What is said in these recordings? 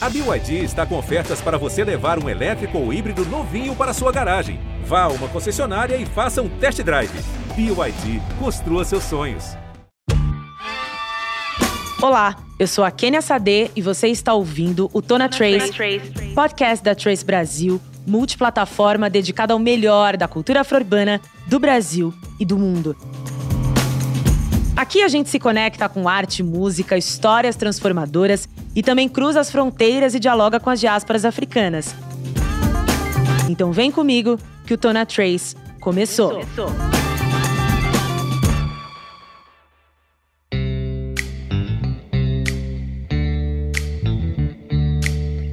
A BYD está com ofertas para você levar um elétrico ou híbrido novinho para sua garagem. Vá a uma concessionária e faça um test drive. BYD, construa seus sonhos. Olá, eu sou a Kênia Sade e você está ouvindo o Tona Trace, podcast da Trace Brasil, multiplataforma dedicada ao melhor da cultura afro-urbana do Brasil e do mundo. Aqui a gente se conecta com arte, música, histórias transformadoras e também cruza as fronteiras e dialoga com as diásporas africanas. Então vem comigo que o Tona Trace começou. começou.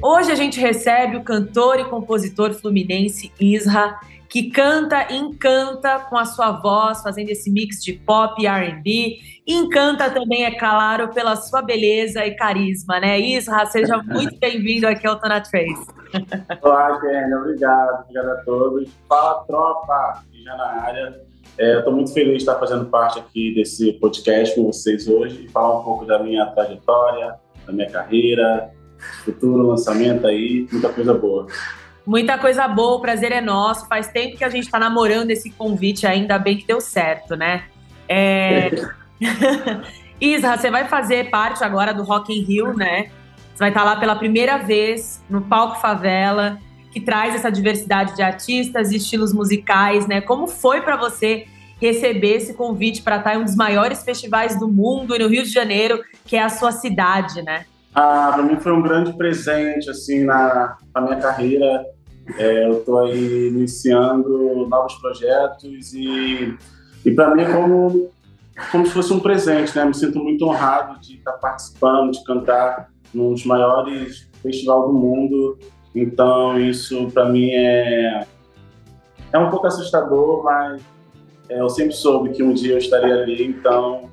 Hoje a gente recebe o cantor e compositor fluminense Isra que canta e encanta com a sua voz, fazendo esse mix de pop e R&B. Encanta também, é claro, pela sua beleza e carisma, né? Isra, seja muito bem-vindo aqui ao Tona Trace. Olá, Kênia, obrigado, obrigado a todos. Fala, tropa, já na área. É, Estou muito feliz de estar fazendo parte aqui desse podcast com vocês hoje e falar um pouco da minha trajetória, da minha carreira, futuro lançamento aí, muita coisa boa. Muita coisa boa, o prazer é nosso. Faz tempo que a gente está namorando esse convite, ainda bem que deu certo, né? É... Isra, você vai fazer parte agora do Rock in Rio, né? Você vai estar tá lá pela primeira vez no palco Favela, que traz essa diversidade de artistas e estilos musicais, né? Como foi para você receber esse convite para estar tá em um dos maiores festivais do mundo e no Rio de Janeiro, que é a sua cidade, né? Ah, para mim foi um grande presente assim na, na minha carreira é, eu estou iniciando novos projetos e, e para mim é como, como se fosse um presente, né? Me sinto muito honrado de estar participando, de cantar num dos maiores festivais do mundo. Então isso para mim é é um pouco assustador, mas é, eu sempre soube que um dia eu estaria ali. Então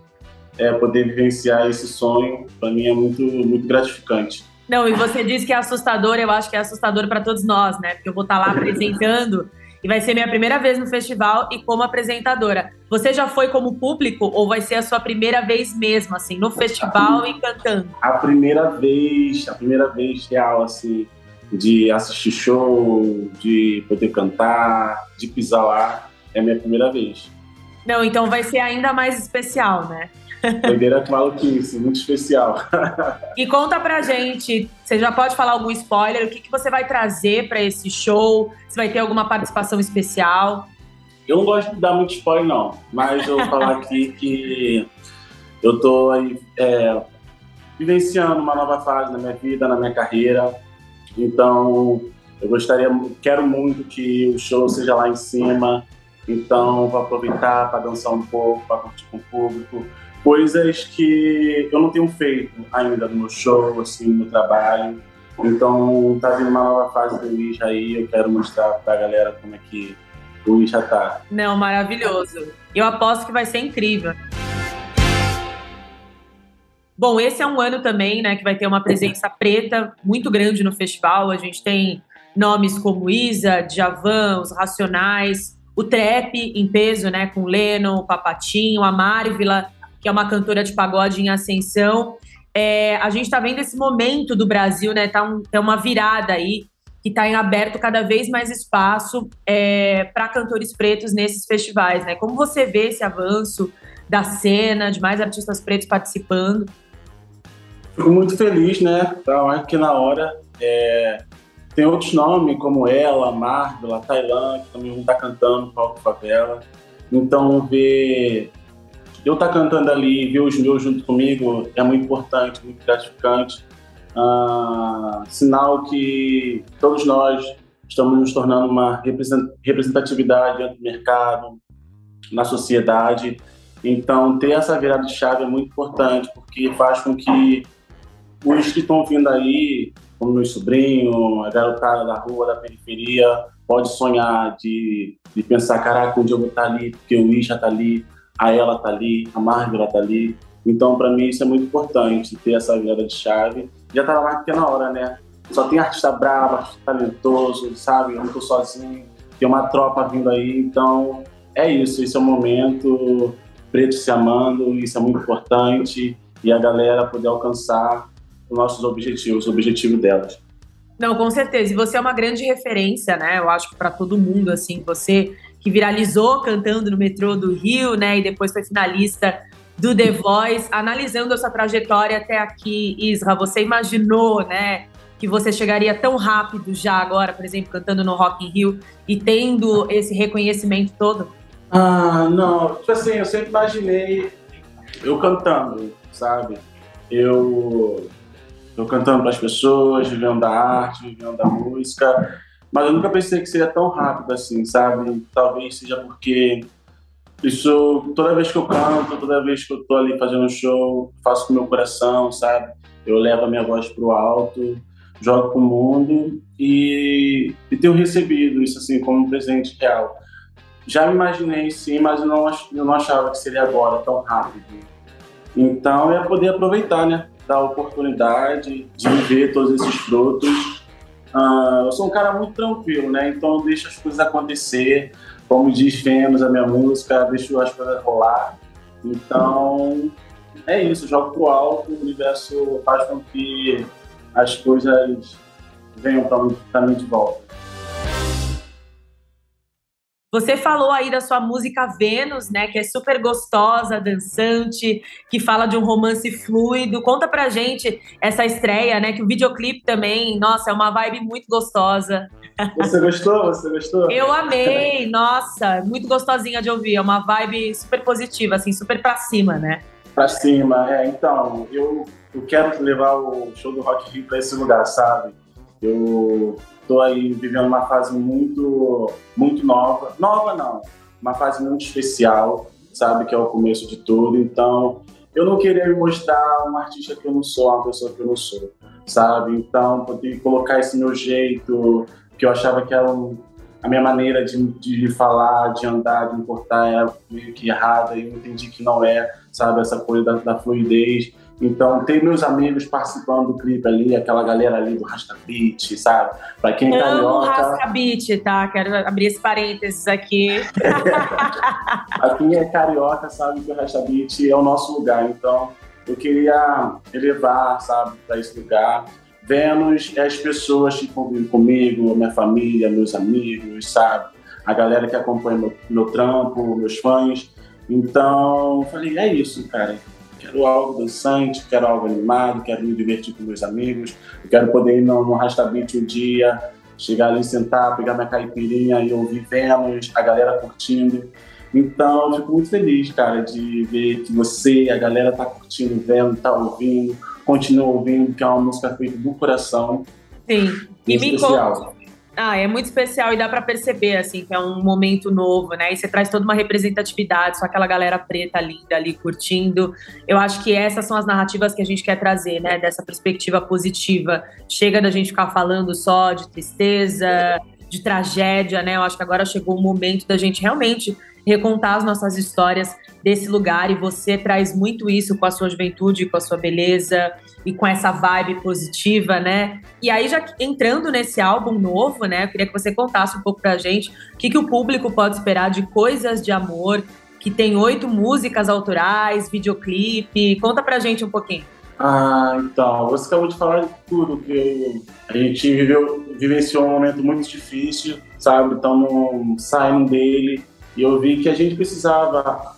é, poder vivenciar esse sonho para mim é muito muito gratificante. Não, e você disse que é assustador, eu acho que é assustador para todos nós, né? Porque eu vou estar tá lá apresentando e vai ser minha primeira vez no festival e como apresentadora. Você já foi como público ou vai ser a sua primeira vez mesmo, assim, no festival e cantando? A primeira vez, a primeira vez real, assim, de assistir show, de poder cantar, de pisar lá, é a minha primeira vez. Não, então vai ser ainda mais especial, né? Doideira maluquice, muito especial. e conta pra gente, você já pode falar algum spoiler, o que, que você vai trazer para esse show? Se vai ter alguma participação especial? Eu não gosto de dar muito spoiler, não, mas eu vou falar aqui que eu tô aí é, vivenciando uma nova fase na minha vida, na minha carreira. Então, eu gostaria, quero muito que o show seja lá em cima. Então, vou aproveitar para dançar um pouco, para curtir com o público coisas que eu não tenho feito ainda no meu show, assim, no trabalho. Então, tá vindo uma nova fase do Isha aí, eu quero mostrar pra galera como é que o Isha tá. Não, maravilhoso. Eu aposto que vai ser incrível. Bom, esse é um ano também, né, que vai ter uma presença preta muito grande no festival. A gente tem nomes como Isa, Djavan, os Racionais, o Trap em peso, né, com Lennon, Papatinho, a Marvila, que é uma cantora de pagode em ascensão. É, a gente está vendo esse momento do Brasil, né? Tá, um, uma virada aí que está em aberto cada vez mais espaço é, para cantores pretos nesses festivais, né? Como você vê esse avanço da cena, de mais artistas pretos participando? Fico muito feliz, né? Tá que na hora é, tem outros nomes como ela, Marvel, Tailã, que também vão estar tá cantando no palco favela. Então ver eu estar tá cantando ali, ver os meus junto comigo é muito importante, muito gratificante. Ah, sinal que todos nós estamos nos tornando uma representatividade dentro do mercado, na sociedade. Então, ter essa virada de chave é muito importante, porque faz com que os que estão vindo aí, como meu sobrinho, a garotada da rua, da periferia, pode sonhar de, de pensar, caraca, um dia eu vou estar ali, porque o Isha está ali, a ela tá ali, a Marvel tá ali. Então, para mim, isso é muito importante, ter essa virada de chave. Já tava mais que na hora, né? Só tem artista bravo, artista talentoso, sabe? Eu não tô sozinho, tem uma tropa vindo aí. Então, é isso, esse é o momento. Preto se amando, isso é muito importante. E a galera poder alcançar os nossos objetivos, o objetivo delas. Não, com certeza. E você é uma grande referência, né? Eu acho para todo mundo, assim, você que viralizou cantando no metrô do Rio, né? E depois foi finalista do The Voice. Analisando a sua trajetória até aqui, Isra, você imaginou, né? Que você chegaria tão rápido já agora, por exemplo, cantando no Rock in Rio e tendo esse reconhecimento todo? Ah, não. Tipo assim, eu sempre imaginei eu cantando, sabe? Eu eu cantando para as pessoas, vivendo da arte, vivendo da música, mas eu nunca pensei que seria tão rápido assim, sabe? Talvez seja porque isso, toda vez que eu canto, toda vez que eu tô ali fazendo um show, faço com meu coração, sabe? Eu levo a minha voz pro alto, jogo pro mundo e, e tenho recebido isso assim como um presente real. Já me imaginei sim, mas eu não, eu não achava que seria agora tão rápido. Então é poder aproveitar, né? da oportunidade de ver todos esses frutos. Uh, eu sou um cara muito tranquilo, né? Então eu deixo as coisas acontecer, como diz Vênus, a minha música, deixo as coisas rolar. Então é isso, jogo pro alto, o universo faz com que as coisas venham para mim de volta. Você falou aí da sua música Vênus, né, que é super gostosa, dançante, que fala de um romance fluido. Conta pra gente essa estreia, né, que o videoclipe também, nossa, é uma vibe muito gostosa. Você gostou? Você gostou? Eu amei, nossa, muito gostosinha de ouvir, é uma vibe super positiva, assim, super pra cima, né? Pra cima, é, então, eu, eu quero levar o show do Rock Rio pra esse lugar, sabe? Eu Estou aí vivendo uma fase muito, muito nova. Nova não, uma fase muito especial, sabe? Que é o começo de tudo. Então, eu não queria me mostrar um artista que eu não sou, uma pessoa que eu não sou, sabe? Então, poder colocar esse meu jeito, que eu achava que era um, a minha maneira de, de falar, de andar, de importar era meio que errada, e eu entendi que não é, sabe? Essa coisa da, da fluidez. Então, tem meus amigos participando do clipe ali, aquela galera ali do Rasta Beat, sabe? Pra quem é carioca... Rasta Beat, tá? Quero abrir esse parênteses aqui. pra quem é carioca sabe que o Rasta Beat é o nosso lugar. Então, eu queria elevar, sabe, para esse lugar. Vênus é as pessoas que convivem comigo, minha família, meus amigos, sabe? A galera que acompanha meu, meu trampo, meus fãs. Então, falei, é isso, cara quero algo dançante, quero algo animado, quero me divertir com meus amigos, eu quero poder ir no, no Rastabit um dia, chegar ali, sentar, pegar minha caipirinha e ouvir Vênus, a galera curtindo. Então, eu fico muito feliz, cara, de ver que você, a galera tá curtindo, vendo, tá ouvindo, continua ouvindo, que é uma música feita do coração. Sim. E me conta, ah, é muito especial e dá para perceber, assim, que é um momento novo, né? E você traz toda uma representatividade, só aquela galera preta linda ali curtindo. Eu acho que essas são as narrativas que a gente quer trazer, né? Dessa perspectiva positiva. Chega da gente ficar falando só de tristeza, de tragédia, né? Eu acho que agora chegou o momento da gente realmente recontar as nossas histórias desse lugar e você traz muito isso com a sua juventude, com a sua beleza e com essa vibe positiva, né? E aí já entrando nesse álbum novo, né, eu queria que você contasse um pouco pra gente o que, que o público pode esperar de Coisas de Amor, que tem oito músicas autorais, videoclipe. Conta pra gente um pouquinho. Ah, então, você acabou de falar de tudo, que a gente viveu, vivenciou um momento muito difícil, sabe? Estamos saindo dele, e eu vi que a gente precisava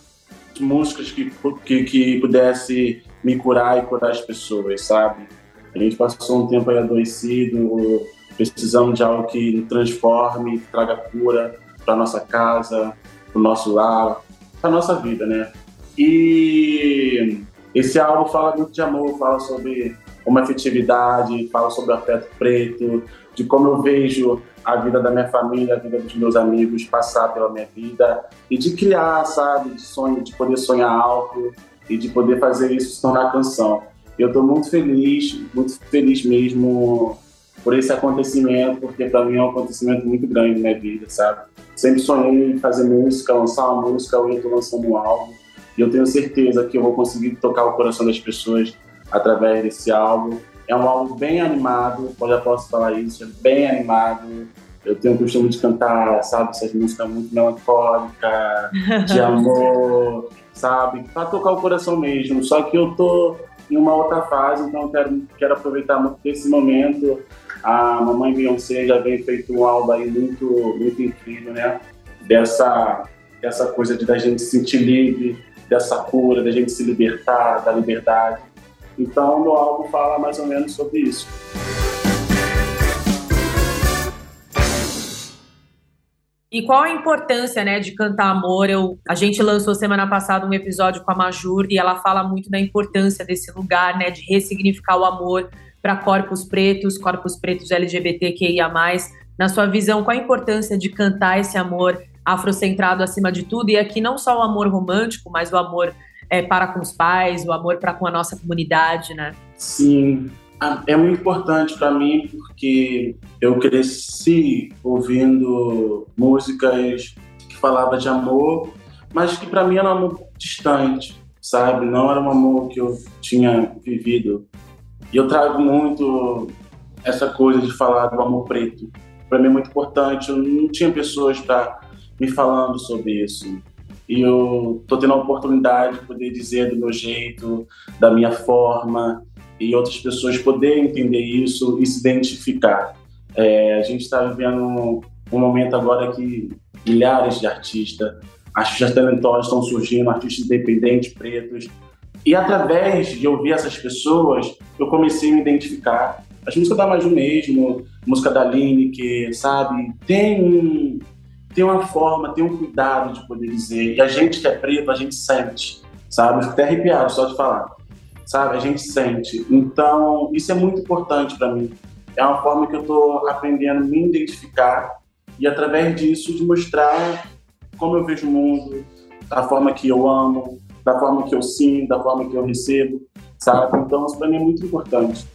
músicas que, que, que pudesse me curar e curar as pessoas, sabe? A gente passou um tempo aí adoecido, precisando de algo que transforme, que traga cura para nossa casa, para o nosso lar, para nossa vida, né? E esse álbum fala muito de amor, fala sobre uma afetividade, fala sobre o afeto preto, de como eu vejo a vida da minha família, a vida dos meus amigos passar pela minha vida e de criar, sabe, de sonho, de poder sonhar alto e de poder fazer isso se tornar canção. Eu estou muito feliz, muito feliz mesmo por esse acontecimento, porque para mim é um acontecimento muito grande na minha vida, sabe? Sempre sonhei em fazer música, lançar uma música, hoje eu estou lançando um álbum e eu tenho certeza que eu vou conseguir tocar o coração das pessoas através desse álbum é um álbum bem animado, eu já posso falar isso, é bem animado. Eu tenho o costume de cantar, sabe, essas músicas muito melancólicas, de amor, sabe? Pra tocar o coração mesmo. Só que eu tô em uma outra fase, então quero, quero aproveitar muito desse momento. A mamãe Beyoncé já vem feito um álbum aí muito, muito incrível, né? Dessa, dessa coisa de da gente se sentir livre, dessa cura, da gente se libertar, da liberdade. Então, o álbum fala mais ou menos sobre isso. E qual a importância, né, de cantar amor? Eu, a gente lançou semana passada um episódio com a Majur e ela fala muito da importância desse lugar, né, de ressignificar o amor para corpos pretos, corpos pretos LGBTQIA+. Na sua visão, qual a importância de cantar esse amor afrocentrado acima de tudo? E aqui não só o amor romântico, mas o amor é, para com os pais, o amor para com a nossa comunidade, né? Sim, é muito importante para mim porque eu cresci ouvindo músicas que falavam de amor, mas que para mim era um amor distante, sabe? Não era um amor que eu tinha vivido. E eu trago muito essa coisa de falar do amor preto. Para mim é muito importante. Eu não tinha pessoas para me falando sobre isso. E eu tô tendo a oportunidade de poder dizer do meu jeito, da minha forma, e outras pessoas poderem entender isso e se identificar. É, a gente está vivendo um, um, momento agora que milhares de artistas, artistas talentosos estão surgindo, artistas independentes, pretos, e através de ouvir essas pessoas, eu comecei a me identificar. As músicas da Maju mesmo, música da Lineker, sabe? Tem um, tem uma forma, tem um cuidado de poder dizer. E a gente que é preto, a gente sente, sabe? fico até arrepiado só de falar sabe? A gente sente. Então, isso é muito importante para mim. É uma forma que eu estou aprendendo a me identificar e, através disso, de mostrar como eu vejo o mundo, da forma que eu amo, da forma que eu sinto, da forma que eu recebo, sabe? Então, isso para mim é muito importante.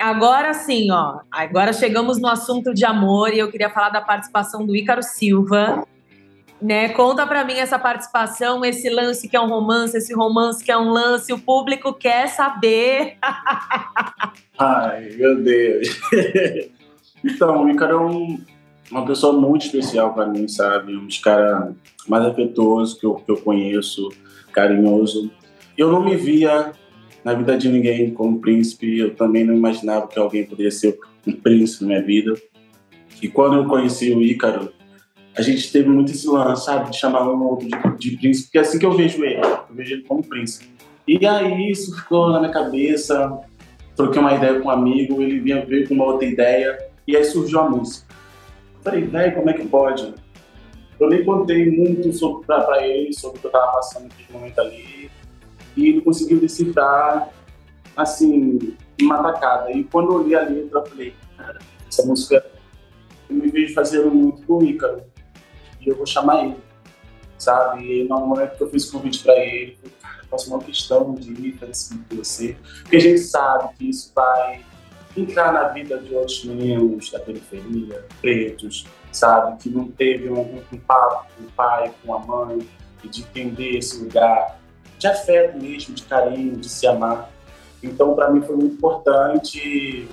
Agora sim, ó. Agora chegamos no assunto de amor e eu queria falar da participação do Ícaro Silva, né? Conta para mim essa participação, esse lance que é um romance, esse romance que é um lance, o público quer saber. Ai, meu Deus. então, o Ícaro é um, uma pessoa muito especial para mim, sabe? Um dos caras mais afetuosos que eu, que eu conheço, carinhoso. Eu não me via na vida de ninguém como príncipe, eu também não imaginava que alguém poderia ser um príncipe na minha vida. E quando eu conheci o Ícaro, a gente teve muito esse lance, sabe, de chamar um outro de, de príncipe, porque é assim que eu vejo ele, eu vejo ele como príncipe. E aí isso ficou na minha cabeça, troquei uma ideia com um amigo, ele vinha veio com uma outra ideia, e aí surgiu a música. Eu falei, velho, como é que pode? Eu nem contei muito sobre, pra, pra ele sobre o que eu tava passando naquele momento ali, e ele conseguiu decifrar, assim, uma tacada. E quando eu li a letra, eu falei, cara, essa música eu me vejo fazendo muito com o Ícaro eu vou chamar ele, sabe? E no momento que eu fiz o convite para ele, eu faço uma questão de ir para esse você, porque a gente sabe que isso vai entrar na vida de outros meninos da periferia, pretos, sabe? Que não teve um, um papo com o pai, com a mãe, de entender esse lugar de afeto mesmo, de carinho, de se amar. Então, para mim, foi muito importante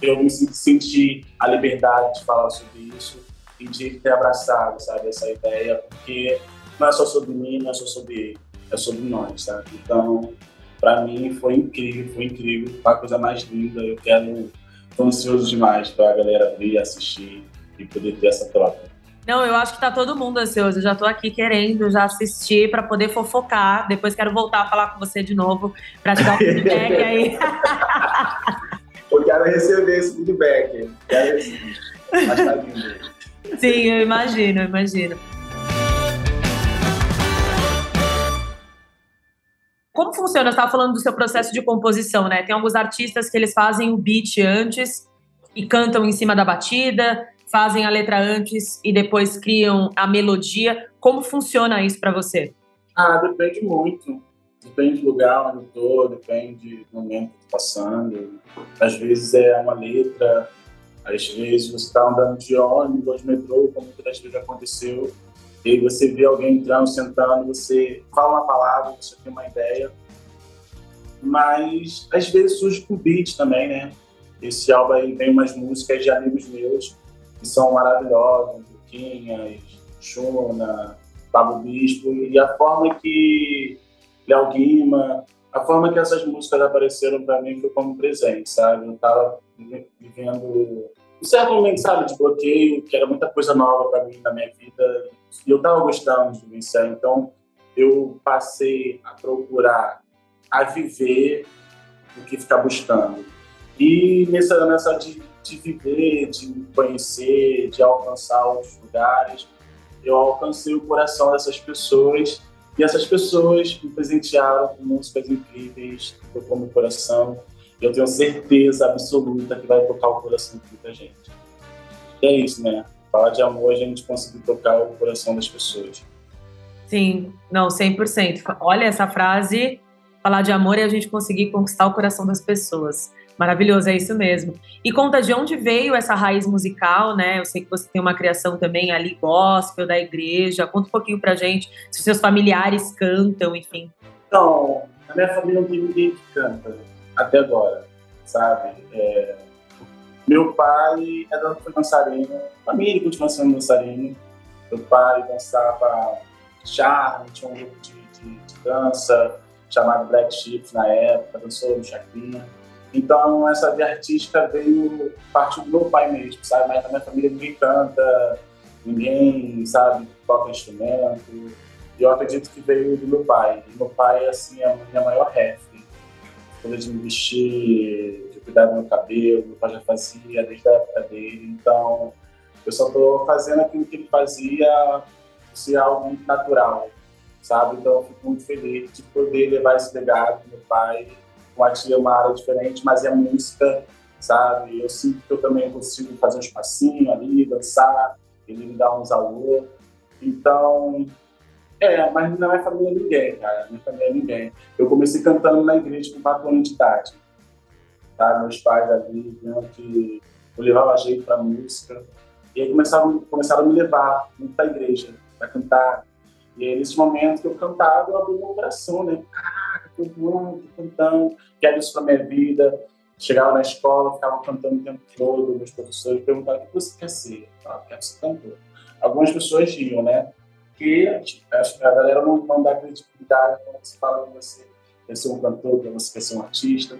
eu me sentir a liberdade de falar sobre isso e de ter abraçado, sabe, essa ideia, porque não é só sobre mim, não é só sobre ele, é sobre nós, sabe? Então, para mim foi incrível, foi incrível, foi a coisa mais linda. Eu quero, tô ansioso demais para a galera vir assistir e poder ter essa troca. Não, eu acho que tá todo mundo ansioso. Eu já tô aqui querendo já assistir para poder fofocar. Depois quero voltar a falar com você de novo para te dar um feedback aí. eu quero receber esse feedback. Quero receber. Mas tá lindo. Sim, eu imagino, eu imagino. Como funciona? Você estava falando do seu processo de composição, né? Tem alguns artistas que eles fazem o beat antes e cantam em cima da batida, fazem a letra antes e depois criam a melodia. Como funciona isso para você? Ah, depende muito. Depende do lugar onde eu tô, depende do momento que tô passando. Às vezes é uma letra, às vezes você está andando de ônibus de metrô, como muitas vezes aconteceu, e aí você vê alguém entrando, sentando, você fala uma palavra, você tem uma ideia. Mas às vezes surge com beat também, né? Esse álbum aí vem umas músicas de amigos meus que são maravilhosas, Luquinhas, Xuna, Pablo Bispo, e a forma que Léo Guima. A forma que essas músicas apareceram para mim foi como presente, sabe? Eu tava vivendo um certo momento, sabe, de bloqueio, que era muita coisa nova para mim na minha vida, e eu tava gostando de vivenciar. Então, eu passei a procurar, a viver do que ficar buscando. E nessa, nessa de, de viver, de conhecer, de alcançar outros lugares, eu alcancei o coração dessas pessoas e essas pessoas me presentearam com músicas incríveis, tocou meu coração. Eu tenho certeza absoluta que vai tocar o coração de muita gente. E é isso, né? Falar de amor, a gente conseguir tocar o coração das pessoas. Sim, não, 100%. Olha essa frase, falar de amor e a gente conseguir conquistar o coração das pessoas. Maravilhoso, é isso mesmo. E conta de onde veio essa raiz musical, né? Eu sei que você tem uma criação também ali gospel da igreja. Conta um pouquinho pra gente se os seus familiares cantam, enfim. Então, na minha família não tem ninguém que canta até agora, sabe? É... Meu pai era dançarino, família continua sendo dançarino. Meu pai dançava charme, tinha um grupo de, de, de dança chamado Black Sheep na época, dançou no Chacrinha. Então, essa via artística veio parte do meu pai mesmo, sabe? Mas na minha família ninguém canta, ninguém, sabe, toca instrumento. E eu acredito que veio do meu pai. E meu pai, assim, é a minha maior ref. De me vestir, de cuidar do meu cabelo, meu pai já fazia desde a época dele. Então, eu só estou fazendo aquilo que ele fazia ser algo muito natural, sabe? Então, eu fico muito feliz de poder levar esse legado do meu pai com a tia é uma área diferente, mas é música, sabe? Eu sinto que eu também consigo fazer um espacinho ali, dançar, ele me dá uns alô. Então, é, mas não é família ninguém, cara. Não é família ninguém. Eu comecei cantando na igreja com 4 anos de idade. Tá? Meus pais ali viam que eu levava jeito pra música. E aí começaram, começaram a me levar muito pra igreja, pra cantar. E aí, nesse momento que eu cantava, eu abri meu coração, né? tô voando, tô cantando, quero isso para minha vida. Chegava na escola, ficava cantando o tempo todo, meus professores perguntavam o que você quer ser? Eu quero ser cantor. Algumas pessoas riam, né? Porque acho que a galera não, não dá credibilidade quando você fala que você quer ser um cantor, que você quer ser um artista.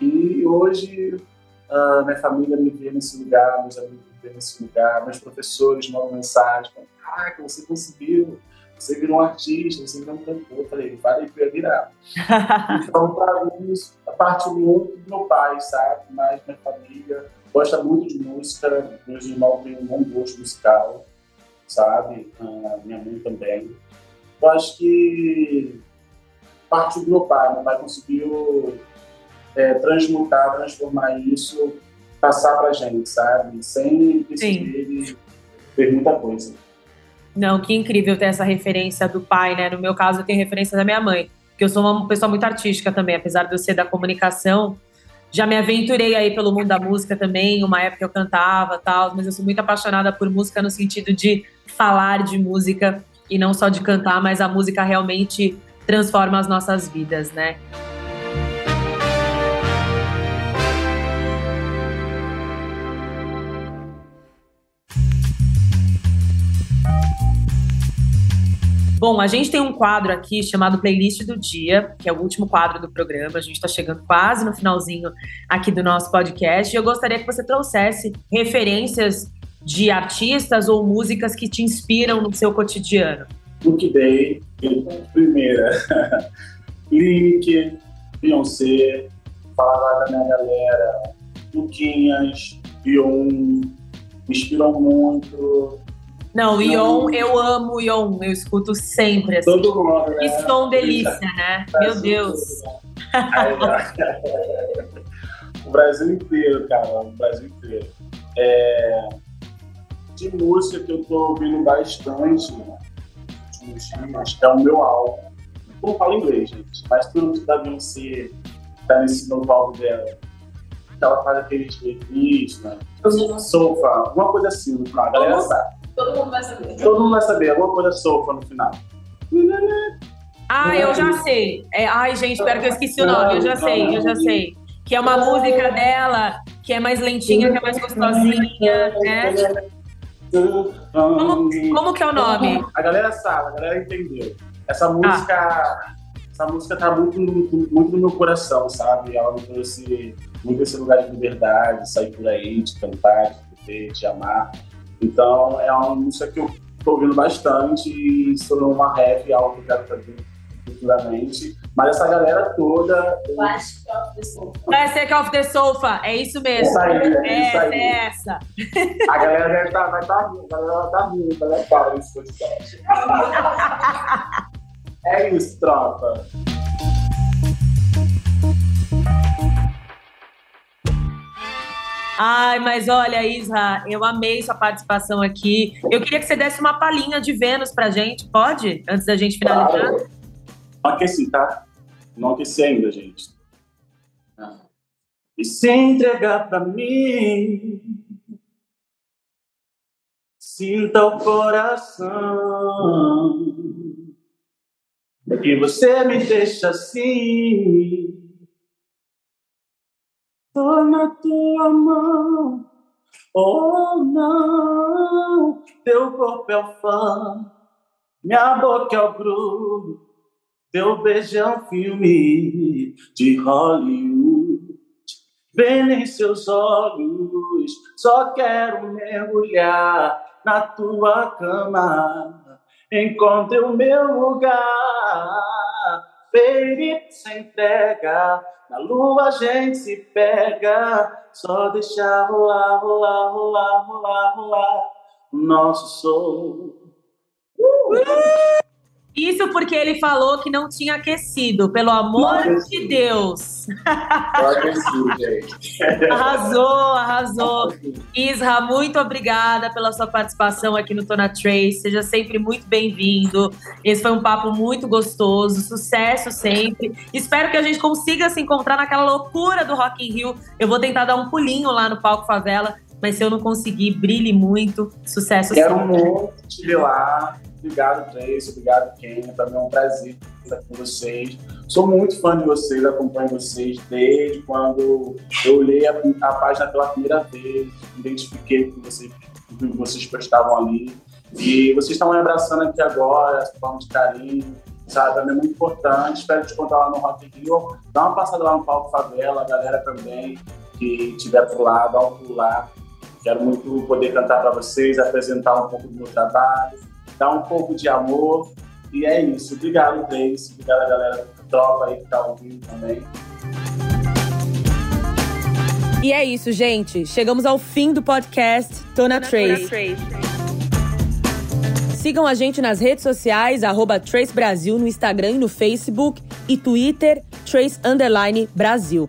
E hoje, a minha família me vê nesse lugar, meus amigos me vê nesse lugar, meus professores mandam mensagem, ah, que você conseguiu, você virou um artista, você virou um cantor. Eu falei, que eu ia virar. então, para mim, a parte muito do meu pai, sabe? Mas minha família gosta muito de música, meus irmãos têm um bom gosto musical, sabe? A minha mãe também. Eu acho que parte do meu pai, meu pai conseguiu é, transmutar, transformar isso, passar pra gente, sabe? Sem precisar ele fez muita coisa. Não, que incrível ter essa referência do pai, né? No meu caso, eu tenho referência da minha mãe, porque eu sou uma pessoa muito artística também, apesar de eu ser da comunicação. Já me aventurei aí pelo mundo da música também, uma época eu cantava tal, mas eu sou muito apaixonada por música no sentido de falar de música e não só de cantar, mas a música realmente transforma as nossas vidas, né? Bom, a gente tem um quadro aqui chamado Playlist do Dia, que é o último quadro do programa. A gente está chegando quase no finalzinho aqui do nosso podcast. E eu gostaria que você trouxesse referências de artistas ou músicas que te inspiram no seu cotidiano. Luke Day, primeira. Link, Beyoncé, falar da minha galera, Luquinhas, Bion, me inspiram muito. Não, Ion, eu amo Ion, eu escuto sempre. Assim. Todo mundo, né? Que som delícia, né? Meu Deus. o Brasil inteiro, cara, o Brasil inteiro. É... De música que eu tô ouvindo bastante né? é o meu álbum. Não falo inglês, gente, mas tudo da Beyoncé tá nesse novo álbum dela. Ela faz aqueles reviews, né? Sofa, alguma coisa assim, a galera sabe. Todo mundo vai saber. Todo mundo vai saber, alguma coisa sofa no final. Ah, eu já sei. É, ai, gente, espero que eu esqueci o nome. Eu já sei, eu já sei. Que é uma música dela que é mais lentinha, que é mais gostosinha, né? Como, como que é o nome? A galera sabe, a galera entendeu. Essa música. Ah. essa música tá muito, muito, muito no meu coração, sabe? Ela me trouxe muito esse lugar de liberdade, sair por aí, de cantar, de viver, de amar. Então, é uma música que eu tô ouvindo bastante e tornou uma rap, algo que eu quero fazer futuramente. Mas essa galera toda. Classic of the Sofa. Classic of the Sofa, é isso mesmo. Essa aí, é, essa. Aí. É essa. A galera deve tá, vai estar tá rindo, a galera vai estar tá rindo, né, cara, nesse podcast. é isso, tropa. Ai, mas olha, Isra, eu amei sua participação aqui. Eu queria que você desse uma palhinha de Vênus pra gente, pode? Antes da gente finalizar. Claro. Aqueci, tá? Não aqueci ainda, gente. E se entregar pra mim, sinta o coração. E você me deixa assim Tô na tua mão, oh não, teu corpo é o fã, minha boca é o grupo, teu beijo é um filme de Hollywood. Vem em seus olhos, só quero mergulhar na tua cama. Encontre o meu lugar, baby, se entrega na lua a gente se pega, só deixar rolar, rolar, rolar, rolar, rolar nosso som. Uh! Isso porque ele falou que não tinha aquecido, pelo amor de Deus. arrasou, arrasou. Isra, muito obrigada pela sua participação aqui no Tona Trace. Seja sempre muito bem-vindo. Esse foi um papo muito gostoso. Sucesso sempre. Espero que a gente consiga se encontrar naquela loucura do Rock in Rio. Eu vou tentar dar um pulinho lá no palco favela, mas se eu não conseguir, brilhe muito. Sucesso Quero sempre. Quero muito te ver lá. Obrigado, Trace. Obrigado, Kenya. Para mim é um prazer estar com vocês. Sou muito fã de vocês, acompanho vocês desde quando eu li a, a página pela primeira vez, identifiquei que vocês, que vocês postavam ali. E vocês estão me abraçando aqui agora, forma de carinho, sabe? É muito importante. Espero te contar lá no Rock Rio. Dá uma passada lá no Palco Favela, a galera também que estiver por lá, dá um lá. Quero muito poder cantar para vocês, apresentar um pouco do meu trabalho dá um pouco de amor. E é isso. Obrigado, Grace. Obrigado a galera tropa aí que tá ouvindo também. E é isso, gente. Chegamos ao fim do podcast Tona Trace. Sigam a gente nas redes sociais, arroba Trace Brasil no Instagram e no Facebook e Twitter, Trace Underline Brasil.